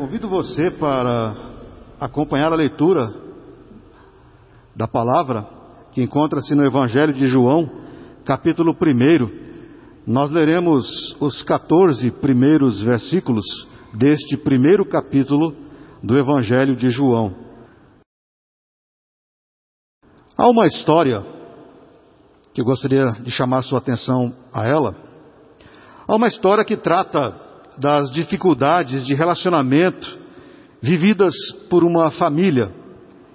Convido você para acompanhar a leitura da palavra que encontra-se no Evangelho de João, capítulo 1. Nós leremos os 14 primeiros versículos deste primeiro capítulo do Evangelho de João. Há uma história que eu gostaria de chamar sua atenção a ela. Há uma história que trata das dificuldades de relacionamento vividas por uma família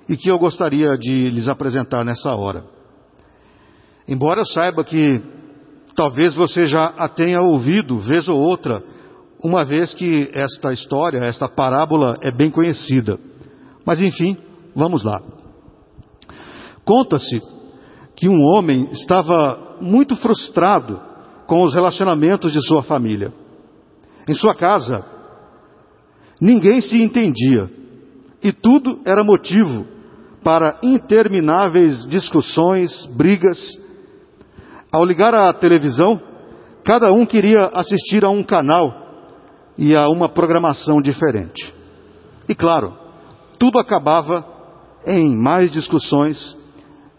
e que eu gostaria de lhes apresentar nessa hora. Embora eu saiba que talvez você já a tenha ouvido vez ou outra, uma vez que esta história, esta parábola é bem conhecida. Mas enfim, vamos lá. Conta-se que um homem estava muito frustrado com os relacionamentos de sua família. Em sua casa, ninguém se entendia e tudo era motivo para intermináveis discussões, brigas. Ao ligar a televisão, cada um queria assistir a um canal e a uma programação diferente. E claro, tudo acabava em mais discussões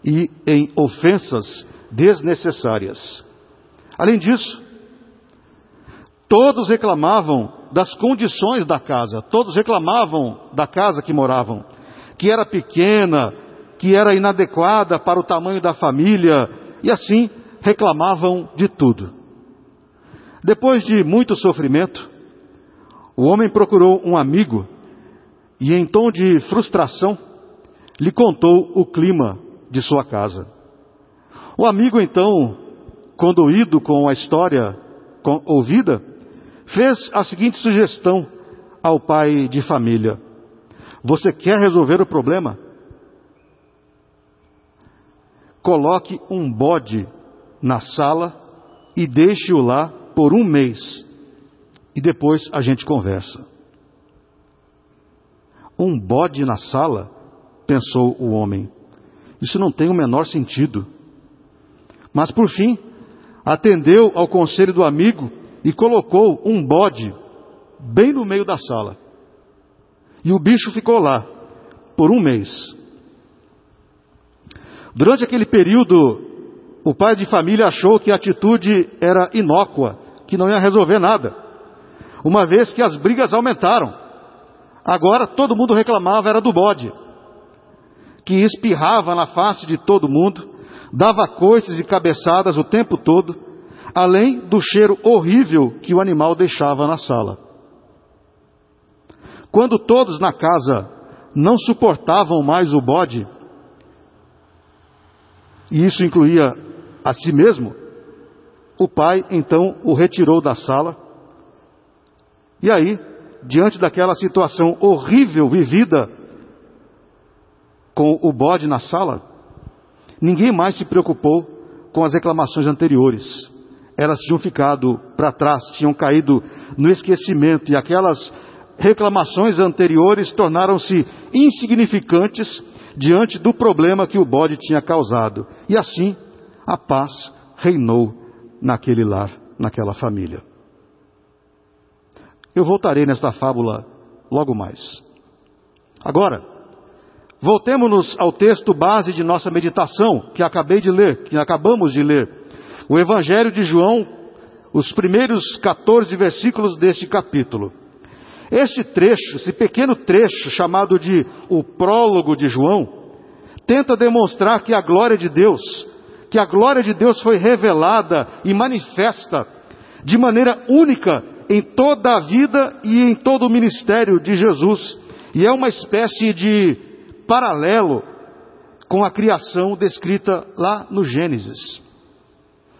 e em ofensas desnecessárias. Além disso, Todos reclamavam das condições da casa, todos reclamavam da casa que moravam, que era pequena, que era inadequada para o tamanho da família, e assim reclamavam de tudo. Depois de muito sofrimento, o homem procurou um amigo e, em tom de frustração, lhe contou o clima de sua casa. O amigo, então, conduído com a história ouvida, fez a seguinte sugestão ao pai de família: Você quer resolver o problema? Coloque um bode na sala e deixe-o lá por um mês. E depois a gente conversa. Um bode na sala? pensou o homem. Isso não tem o menor sentido. Mas por fim, atendeu ao conselho do amigo e colocou um bode bem no meio da sala. E o bicho ficou lá por um mês. Durante aquele período, o pai de família achou que a atitude era inócua, que não ia resolver nada, uma vez que as brigas aumentaram. Agora todo mundo reclamava era do bode, que espirrava na face de todo mundo, dava coices e cabeçadas o tempo todo, além do cheiro horrível que o animal deixava na sala. Quando todos na casa não suportavam mais o bode, e isso incluía a si mesmo, o pai então o retirou da sala. E aí, diante daquela situação horrível vivida com o bode na sala, ninguém mais se preocupou com as reclamações anteriores elas tinham ficado para trás, tinham caído no esquecimento e aquelas reclamações anteriores tornaram-se insignificantes diante do problema que o bode tinha causado. E assim a paz reinou naquele lar, naquela família. Eu voltarei nesta fábula logo mais. Agora, voltemos-nos ao texto base de nossa meditação, que acabei de ler, que acabamos de ler o Evangelho de João, os primeiros 14 versículos deste capítulo. Este trecho, esse pequeno trecho chamado de o prólogo de João, tenta demonstrar que a glória de Deus, que a glória de Deus foi revelada e manifesta de maneira única em toda a vida e em todo o ministério de Jesus. E é uma espécie de paralelo com a criação descrita lá no Gênesis.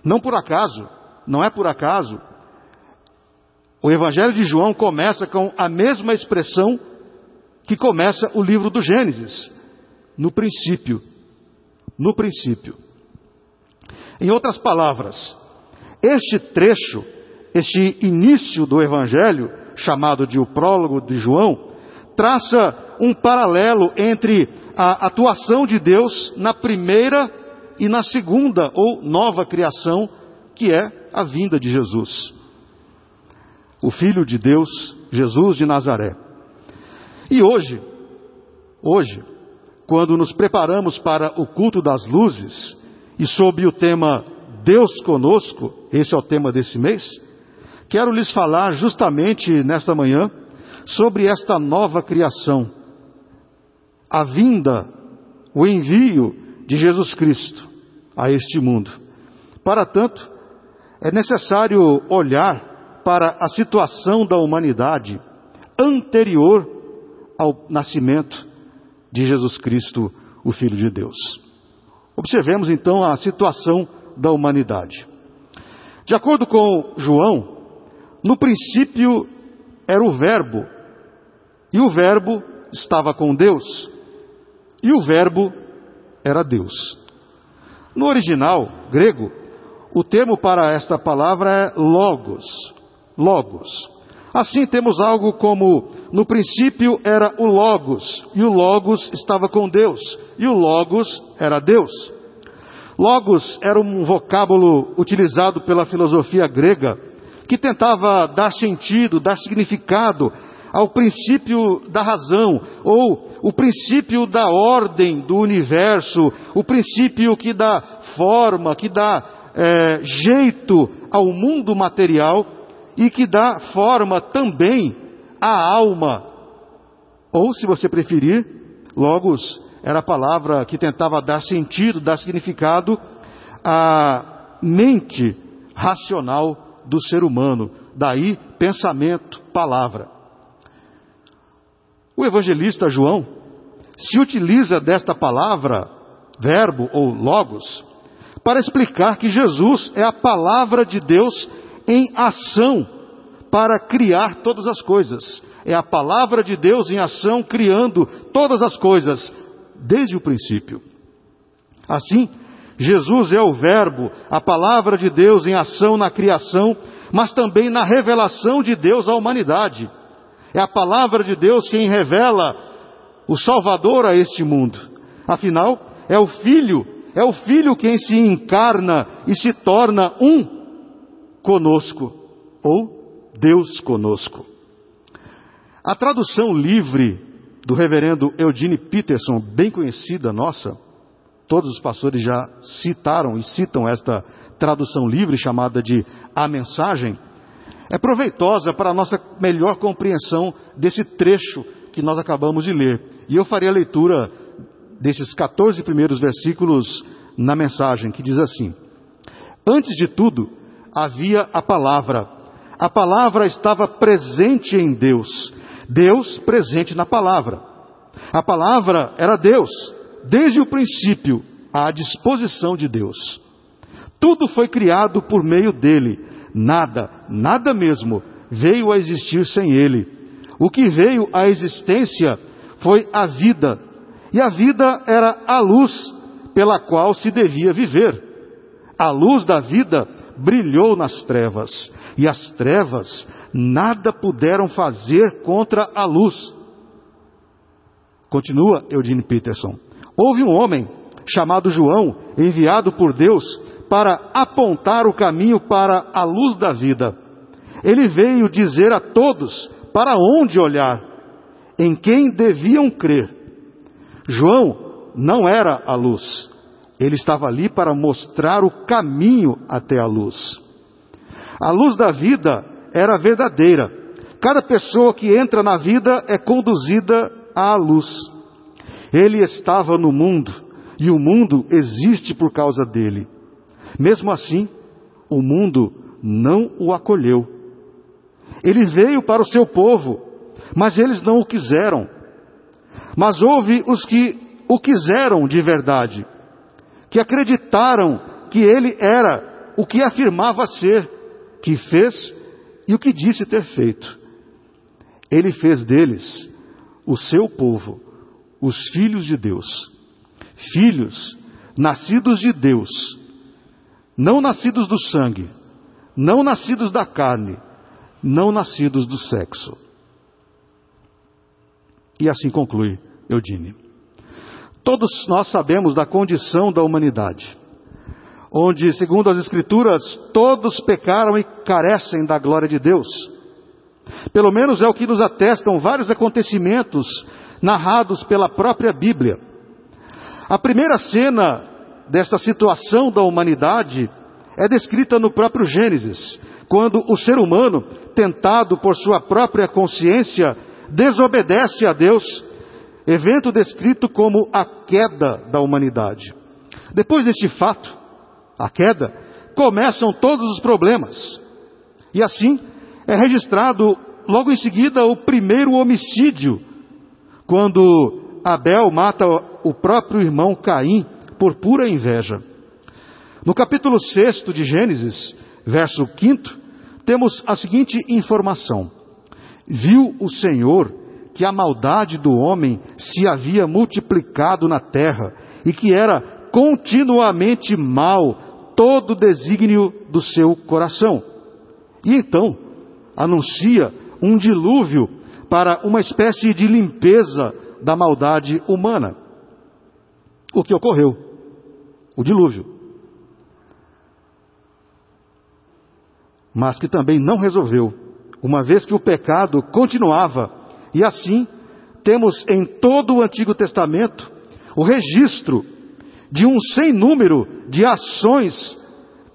Não por acaso, não é por acaso. O Evangelho de João começa com a mesma expressão que começa o livro do Gênesis, no princípio. No princípio. Em outras palavras, este trecho, este início do Evangelho, chamado de o prólogo de João, traça um paralelo entre a atuação de Deus na primeira e na segunda ou nova criação, que é a vinda de Jesus. O Filho de Deus, Jesus de Nazaré. E hoje, hoje, quando nos preparamos para o culto das luzes, e sob o tema Deus conosco, esse é o tema desse mês, quero lhes falar justamente nesta manhã sobre esta nova criação, a vinda, o envio de Jesus Cristo a este mundo. Para tanto, é necessário olhar para a situação da humanidade anterior ao nascimento de Jesus Cristo, o Filho de Deus. Observemos então a situação da humanidade. De acordo com João, no princípio era o Verbo, e o Verbo estava com Deus, e o Verbo era Deus. No original grego, o termo para esta palavra é logos. Logos. Assim temos algo como no princípio era o logos e o logos estava com Deus e o logos era Deus. Logos era um vocábulo utilizado pela filosofia grega que tentava dar sentido, dar significado ao princípio da razão, ou o princípio da ordem do universo, o princípio que dá forma, que dá é, jeito ao mundo material e que dá forma também à alma. Ou, se você preferir, logos era a palavra que tentava dar sentido, dar significado à mente racional do ser humano. Daí, pensamento, palavra. O evangelista João se utiliza desta palavra, verbo ou logos, para explicar que Jesus é a palavra de Deus em ação para criar todas as coisas. É a palavra de Deus em ação criando todas as coisas desde o princípio. Assim, Jesus é o Verbo, a palavra de Deus em ação na criação, mas também na revelação de Deus à humanidade. É a palavra de Deus quem revela o Salvador a este mundo. Afinal, é o Filho, é o Filho quem se encarna e se torna um conosco, ou Deus conosco. A tradução livre do reverendo Eugene Peterson, bem conhecida nossa, todos os pastores já citaram e citam esta tradução livre chamada de A Mensagem, é proveitosa para a nossa melhor compreensão desse trecho que nós acabamos de ler. E eu farei a leitura desses 14 primeiros versículos na mensagem, que diz assim: Antes de tudo, havia a palavra. A palavra estava presente em Deus, Deus presente na palavra. A palavra era Deus, desde o princípio, à disposição de Deus. Tudo foi criado por meio dele Nada, nada mesmo veio a existir sem ele. O que veio à existência foi a vida, e a vida era a luz pela qual se devia viver. A luz da vida brilhou nas trevas, e as trevas nada puderam fazer contra a luz. Continua Eugene Peterson. Houve um homem chamado João, enviado por Deus para apontar o caminho para a luz da vida. Ele veio dizer a todos para onde olhar, em quem deviam crer. João não era a luz, ele estava ali para mostrar o caminho até a luz. A luz da vida era verdadeira. Cada pessoa que entra na vida é conduzida à luz. Ele estava no mundo e o mundo existe por causa dele. Mesmo assim, o mundo não o acolheu. Ele veio para o seu povo, mas eles não o quiseram. Mas houve os que o quiseram de verdade, que acreditaram que ele era o que afirmava ser, que fez e o que disse ter feito. Ele fez deles o seu povo, os filhos de Deus, filhos nascidos de Deus não nascidos do sangue, não nascidos da carne, não nascidos do sexo. E assim conclui Eudine. Todos nós sabemos da condição da humanidade, onde, segundo as Escrituras, todos pecaram e carecem da glória de Deus. Pelo menos é o que nos atestam vários acontecimentos narrados pela própria Bíblia. A primeira cena desta situação da humanidade é descrita no próprio Gênesis, quando o ser humano, tentado por sua própria consciência, desobedece a Deus, evento descrito como a queda da humanidade. Depois deste fato, a queda, começam todos os problemas. E assim é registrado logo em seguida o primeiro homicídio, quando Abel mata o próprio irmão Caim por pura inveja. No capítulo 6 de Gênesis, verso 5, temos a seguinte informação: Viu o Senhor que a maldade do homem se havia multiplicado na terra e que era continuamente mal todo o desígnio do seu coração. E então anuncia um dilúvio para uma espécie de limpeza da maldade humana. O que ocorreu? O dilúvio. Mas que também não resolveu, uma vez que o pecado continuava, e assim temos em todo o Antigo Testamento o registro de um sem número de ações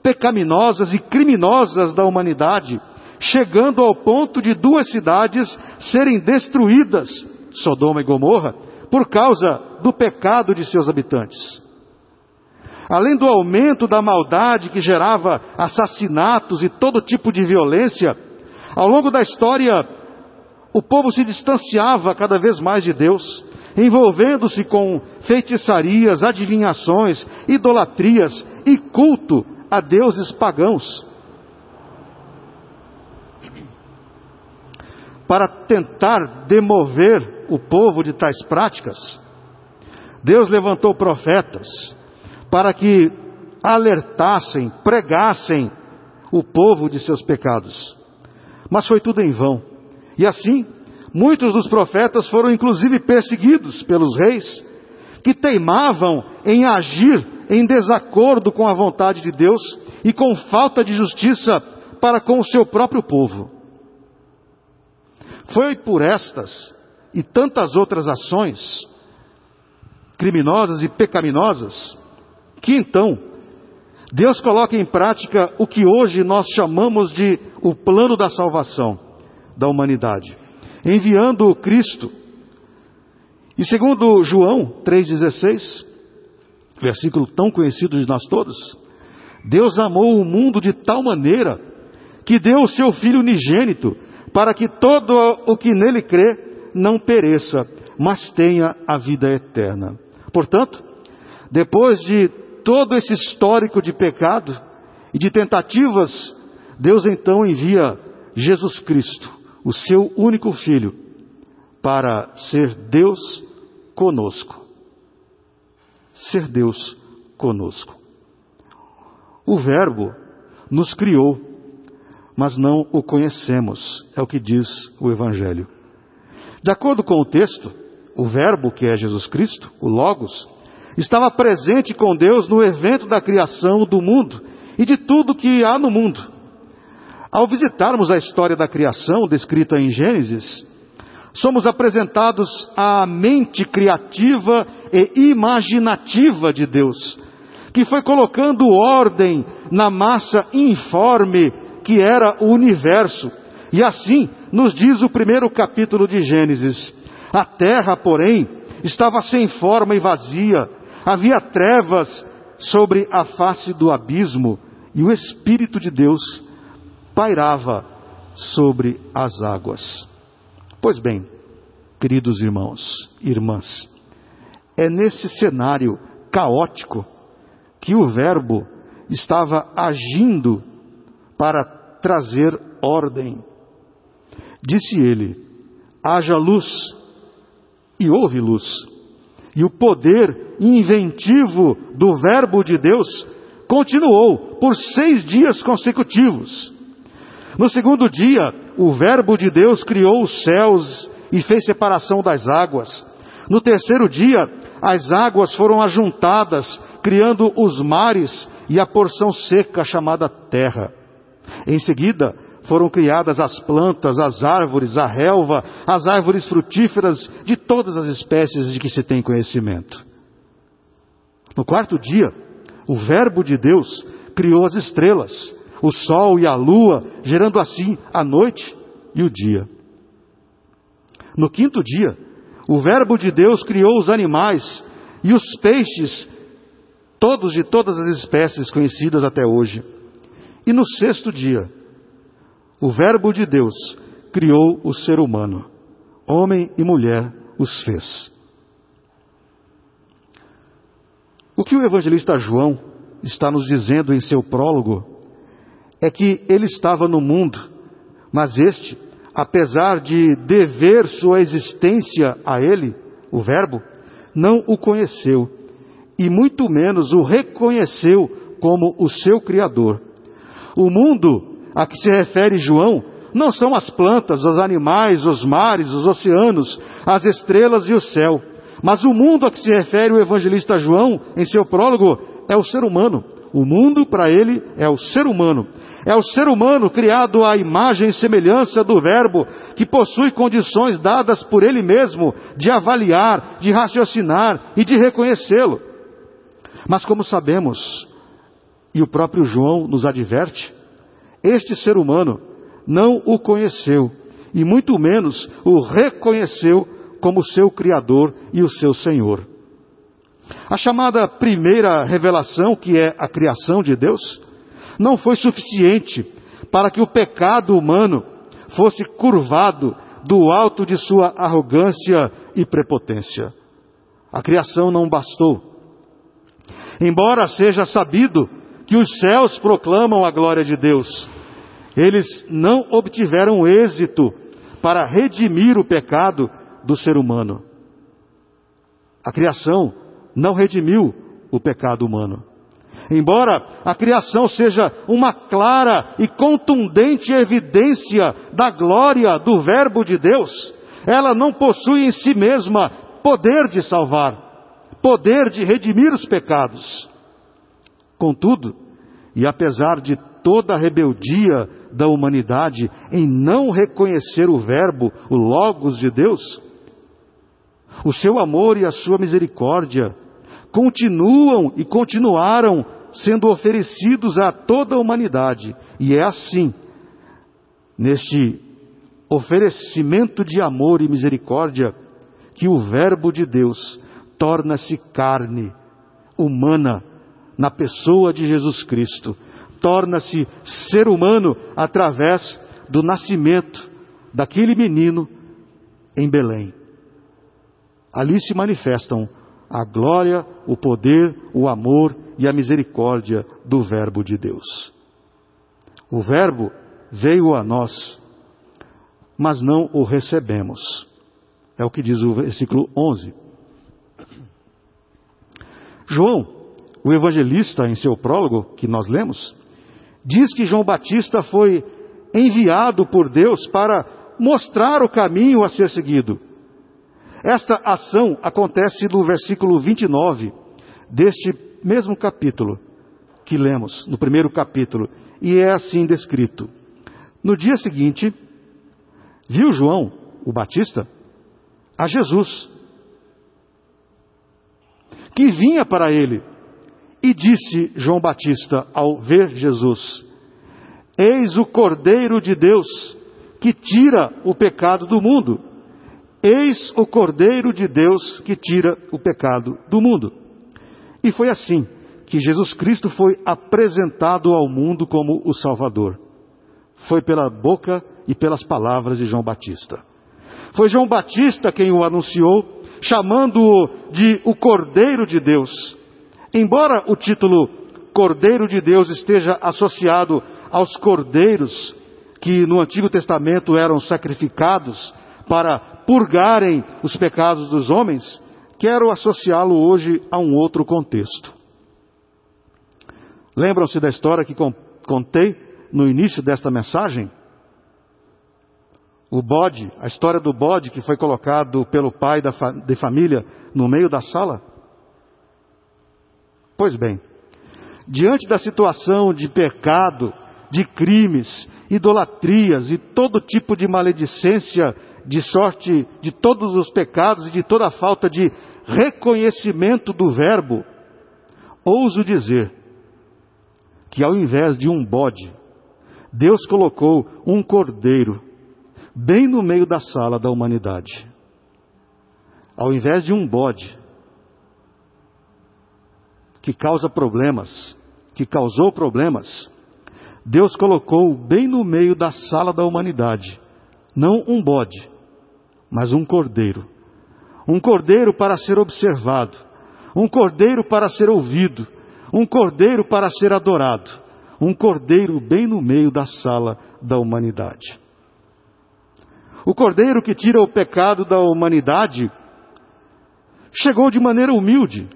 pecaminosas e criminosas da humanidade chegando ao ponto de duas cidades serem destruídas, Sodoma e Gomorra, por causa do pecado de seus habitantes. Além do aumento da maldade que gerava assassinatos e todo tipo de violência, ao longo da história, o povo se distanciava cada vez mais de Deus, envolvendo-se com feitiçarias, adivinhações, idolatrias e culto a deuses pagãos. para tentar demover o povo de tais práticas, Deus levantou profetas para que alertassem, pregassem o povo de seus pecados. Mas foi tudo em vão. E assim, muitos dos profetas foram inclusive perseguidos pelos reis, que teimavam em agir em desacordo com a vontade de Deus e com falta de justiça para com o seu próprio povo. Foi por estas e tantas outras ações criminosas e pecaminosas que então Deus coloca em prática o que hoje nós chamamos de o plano da salvação da humanidade, enviando o Cristo. E segundo João 3,16, versículo tão conhecido de nós todos, Deus amou o mundo de tal maneira que deu o seu Filho unigênito para que todo o que nele crê não pereça, mas tenha a vida eterna. Portanto, depois de todo esse histórico de pecado e de tentativas, Deus então envia Jesus Cristo, o seu único filho, para ser Deus conosco. Ser Deus conosco. O Verbo nos criou mas não o conhecemos, é o que diz o Evangelho. De acordo com o texto, o Verbo, que é Jesus Cristo, o Logos, estava presente com Deus no evento da criação do mundo e de tudo que há no mundo. Ao visitarmos a história da criação descrita em Gênesis, somos apresentados à mente criativa e imaginativa de Deus, que foi colocando ordem na massa informe que era o universo. E assim nos diz o primeiro capítulo de Gênesis. A terra, porém, estava sem forma e vazia, havia trevas sobre a face do abismo, e o Espírito de Deus pairava sobre as águas. Pois bem, queridos irmãos e irmãs, é nesse cenário caótico que o Verbo estava agindo para trazer ordem. Disse ele: haja luz, e houve luz. E o poder inventivo do Verbo de Deus continuou por seis dias consecutivos. No segundo dia, o Verbo de Deus criou os céus e fez separação das águas. No terceiro dia, as águas foram ajuntadas, criando os mares e a porção seca chamada terra. Em seguida, foram criadas as plantas, as árvores, a relva, as árvores frutíferas de todas as espécies de que se tem conhecimento. No quarto dia, o Verbo de Deus criou as estrelas, o sol e a lua, gerando assim a noite e o dia. No quinto dia, o Verbo de Deus criou os animais e os peixes, todos de todas as espécies conhecidas até hoje. E no sexto dia, o Verbo de Deus criou o ser humano. Homem e mulher os fez. O que o evangelista João está nos dizendo em seu prólogo é que ele estava no mundo, mas este, apesar de dever sua existência a ele, o Verbo, não o conheceu e muito menos o reconheceu como o seu Criador. O mundo a que se refere João não são as plantas, os animais, os mares, os oceanos, as estrelas e o céu. Mas o mundo a que se refere o evangelista João em seu prólogo é o ser humano. O mundo, para ele, é o ser humano. É o ser humano criado à imagem e semelhança do Verbo, que possui condições dadas por ele mesmo de avaliar, de raciocinar e de reconhecê-lo. Mas como sabemos, e o próprio João nos adverte, este ser humano não o conheceu e muito menos o reconheceu como seu Criador e o seu Senhor. A chamada primeira revelação, que é a criação de Deus, não foi suficiente para que o pecado humano fosse curvado do alto de sua arrogância e prepotência. A criação não bastou. Embora seja sabido que os céus proclamam a glória de Deus, eles não obtiveram êxito para redimir o pecado do ser humano. A criação não redimiu o pecado humano. Embora a criação seja uma clara e contundente evidência da glória do Verbo de Deus, ela não possui em si mesma poder de salvar, poder de redimir os pecados. Contudo, e apesar de toda a rebeldia da humanidade em não reconhecer o Verbo, o Logos de Deus, o seu amor e a sua misericórdia continuam e continuaram sendo oferecidos a toda a humanidade. E é assim, neste oferecimento de amor e misericórdia, que o Verbo de Deus torna-se carne humana na pessoa de Jesus Cristo, torna-se ser humano através do nascimento daquele menino em Belém. Ali se manifestam a glória, o poder, o amor e a misericórdia do Verbo de Deus. O Verbo veio a nós, mas não o recebemos. É o que diz o versículo 11. João, o evangelista, em seu prólogo, que nós lemos, diz que João Batista foi enviado por Deus para mostrar o caminho a ser seguido esta ação acontece no versículo 29 deste mesmo capítulo que lemos, no primeiro capítulo, e é assim descrito. No dia seguinte, viu João, o Batista, a Jesus, que vinha para ele, e disse João Batista ao ver Jesus: Eis o Cordeiro de Deus que tira o pecado do mundo. Eis o Cordeiro de Deus que tira o pecado do mundo. E foi assim que Jesus Cristo foi apresentado ao mundo como o Salvador. Foi pela boca e pelas palavras de João Batista. Foi João Batista quem o anunciou, chamando-o de o Cordeiro de Deus. Embora o título Cordeiro de Deus esteja associado aos cordeiros que no Antigo Testamento eram sacrificados para purgarem os pecados dos homens, quero associá-lo hoje a um outro contexto. Lembram-se da história que contei no início desta mensagem? O bode, a história do bode que foi colocado pelo pai da de família no meio da sala? Pois bem, diante da situação de pecado, de crimes idolatrias e todo tipo de maledicência, de sorte de todos os pecados e de toda falta de reconhecimento do Verbo, ouso dizer que ao invés de um bode, Deus colocou um cordeiro bem no meio da sala da humanidade. Ao invés de um bode que causa problemas, que causou problemas, Deus colocou bem no meio da sala da humanidade, não um bode, mas um cordeiro. Um cordeiro para ser observado, um cordeiro para ser ouvido, um cordeiro para ser adorado, um cordeiro bem no meio da sala da humanidade. O cordeiro que tira o pecado da humanidade chegou de maneira humilde,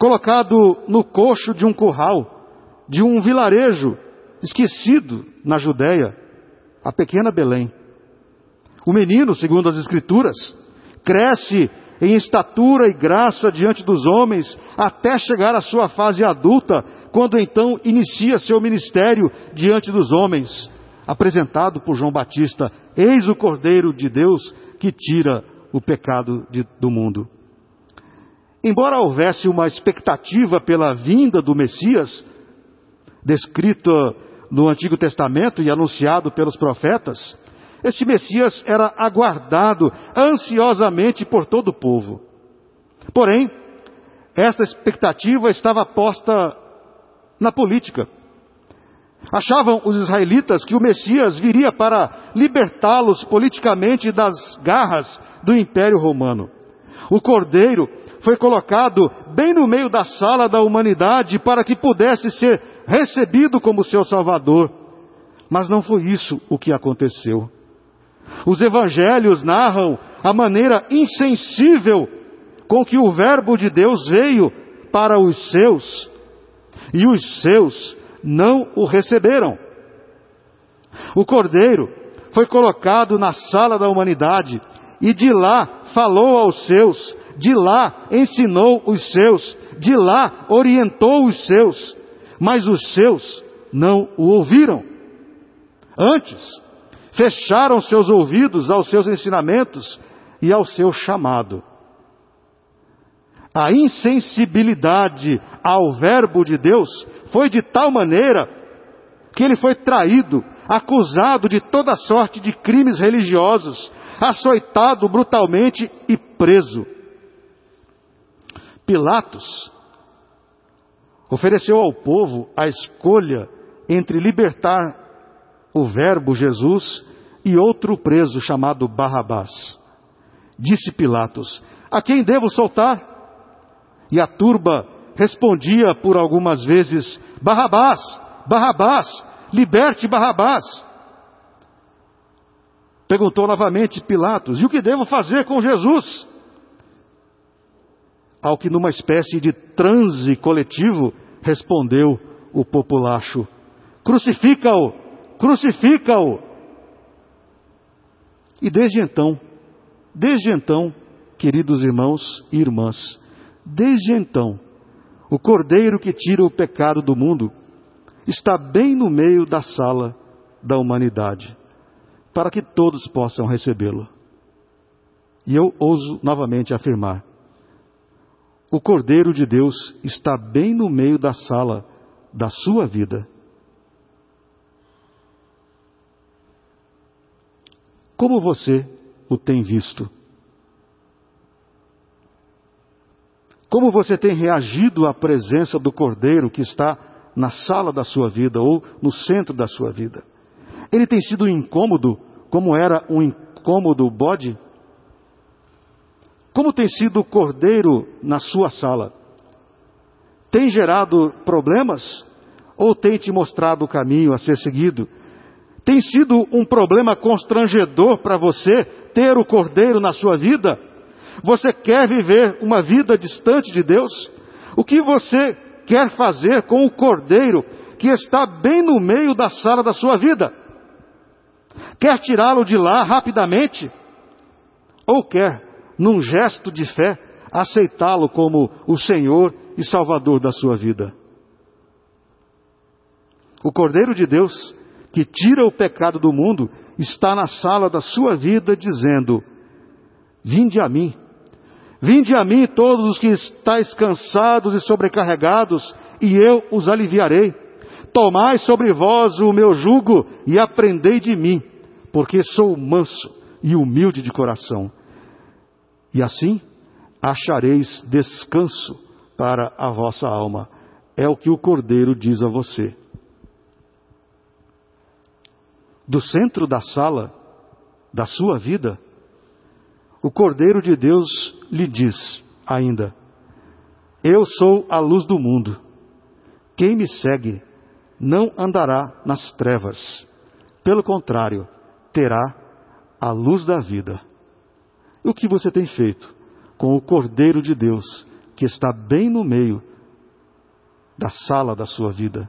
colocado no coxo de um curral, de um vilarejo esquecido na Judéia, a pequena Belém. O menino, segundo as Escrituras, cresce em estatura e graça diante dos homens até chegar à sua fase adulta, quando então inicia seu ministério diante dos homens, apresentado por João Batista: Eis o Cordeiro de Deus que tira o pecado de, do mundo. Embora houvesse uma expectativa pela vinda do Messias, descrita no Antigo Testamento e anunciado pelos profetas, este Messias era aguardado ansiosamente por todo o povo. Porém, esta expectativa estava posta na política. Achavam os israelitas que o Messias viria para libertá-los politicamente das garras do Império Romano. O cordeiro foi colocado bem no meio da sala da humanidade para que pudesse ser recebido como seu Salvador. Mas não foi isso o que aconteceu. Os evangelhos narram a maneira insensível com que o Verbo de Deus veio para os seus, e os seus não o receberam. O Cordeiro foi colocado na sala da humanidade e de lá falou aos seus, de lá ensinou os seus, de lá orientou os seus, mas os seus não o ouviram. Antes, fecharam seus ouvidos aos seus ensinamentos e ao seu chamado. A insensibilidade ao Verbo de Deus foi de tal maneira que ele foi traído, acusado de toda sorte de crimes religiosos, açoitado brutalmente e preso. Pilatos ofereceu ao povo a escolha entre libertar o Verbo Jesus e outro preso chamado Barrabás. Disse Pilatos: A quem devo soltar? E a turba respondia por algumas vezes: Barrabás, Barrabás, liberte Barrabás. Perguntou novamente Pilatos: E o que devo fazer com Jesus? Ao que, numa espécie de transe coletivo, respondeu o populacho: Crucifica-o, crucifica-o. E desde então, desde então, queridos irmãos e irmãs, desde então, o cordeiro que tira o pecado do mundo está bem no meio da sala da humanidade, para que todos possam recebê-lo. E eu ouso novamente afirmar: o Cordeiro de Deus está bem no meio da sala da sua vida. Como você o tem visto? Como você tem reagido à presença do Cordeiro que está na sala da sua vida ou no centro da sua vida? Ele tem sido incômodo, como era um incômodo bode? Como tem sido o cordeiro na sua sala? Tem gerado problemas ou tem te mostrado o caminho a ser seguido? Tem sido um problema constrangedor para você ter o cordeiro na sua vida? Você quer viver uma vida distante de Deus? O que você quer fazer com o cordeiro que está bem no meio da sala da sua vida? Quer tirá-lo de lá rapidamente? Ou quer num gesto de fé, aceitá-lo como o Senhor e Salvador da sua vida. O Cordeiro de Deus que tira o pecado do mundo, está na sala da sua vida dizendo: Vinde a mim. Vinde a mim todos os que estáis cansados e sobrecarregados, e eu os aliviarei. Tomai sobre vós o meu jugo e aprendei de mim, porque sou manso e humilde de coração. E assim achareis descanso para a vossa alma. É o que o Cordeiro diz a você. Do centro da sala da sua vida, o Cordeiro de Deus lhe diz ainda: Eu sou a luz do mundo. Quem me segue não andará nas trevas. Pelo contrário, terá a luz da vida. O que você tem feito com o Cordeiro de Deus, que está bem no meio da sala da sua vida?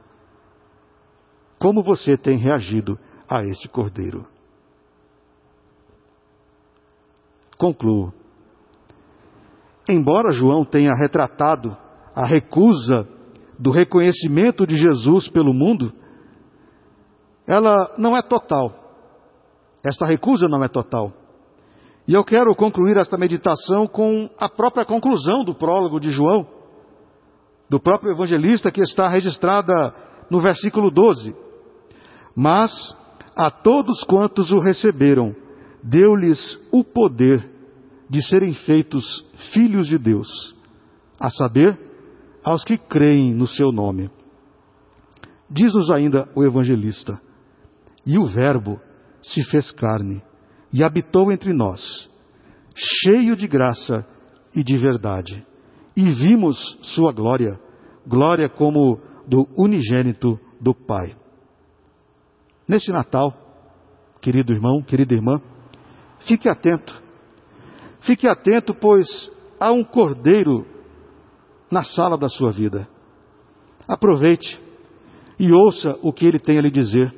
Como você tem reagido a este Cordeiro? Concluo. Embora João tenha retratado a recusa do reconhecimento de Jesus pelo mundo, ela não é total. Esta recusa não é total. E eu quero concluir esta meditação com a própria conclusão do prólogo de João, do próprio evangelista, que está registrada no versículo 12. Mas a todos quantos o receberam, deu-lhes o poder de serem feitos filhos de Deus, a saber, aos que creem no seu nome. Diz-nos ainda o evangelista: E o Verbo se fez carne e habitou entre nós, cheio de graça e de verdade. E vimos sua glória, glória como do unigênito do Pai. Neste Natal, querido irmão, querida irmã, fique atento. Fique atento, pois há um cordeiro na sala da sua vida. Aproveite e ouça o que ele tem a lhe dizer.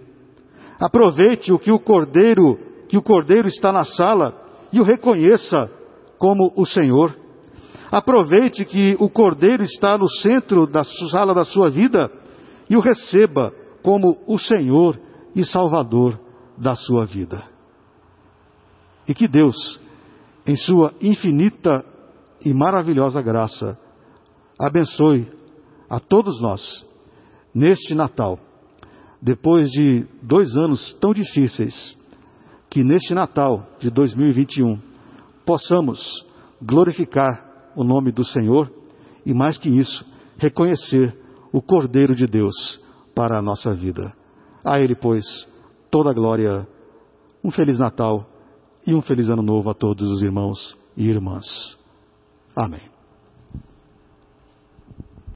Aproveite o que o cordeiro, que o cordeiro está na sala e o reconheça como o Senhor. Aproveite que o cordeiro está no centro da sala da sua vida e o receba como o Senhor e Salvador da sua vida. E que Deus, em sua infinita e maravilhosa graça, abençoe a todos nós neste Natal depois de dois anos tão difíceis, que neste Natal de 2021 possamos glorificar o nome do Senhor e, mais que isso, reconhecer o Cordeiro de Deus para a nossa vida. A Ele, pois, toda a glória, um Feliz Natal e um Feliz Ano Novo a todos os irmãos e irmãs. Amém.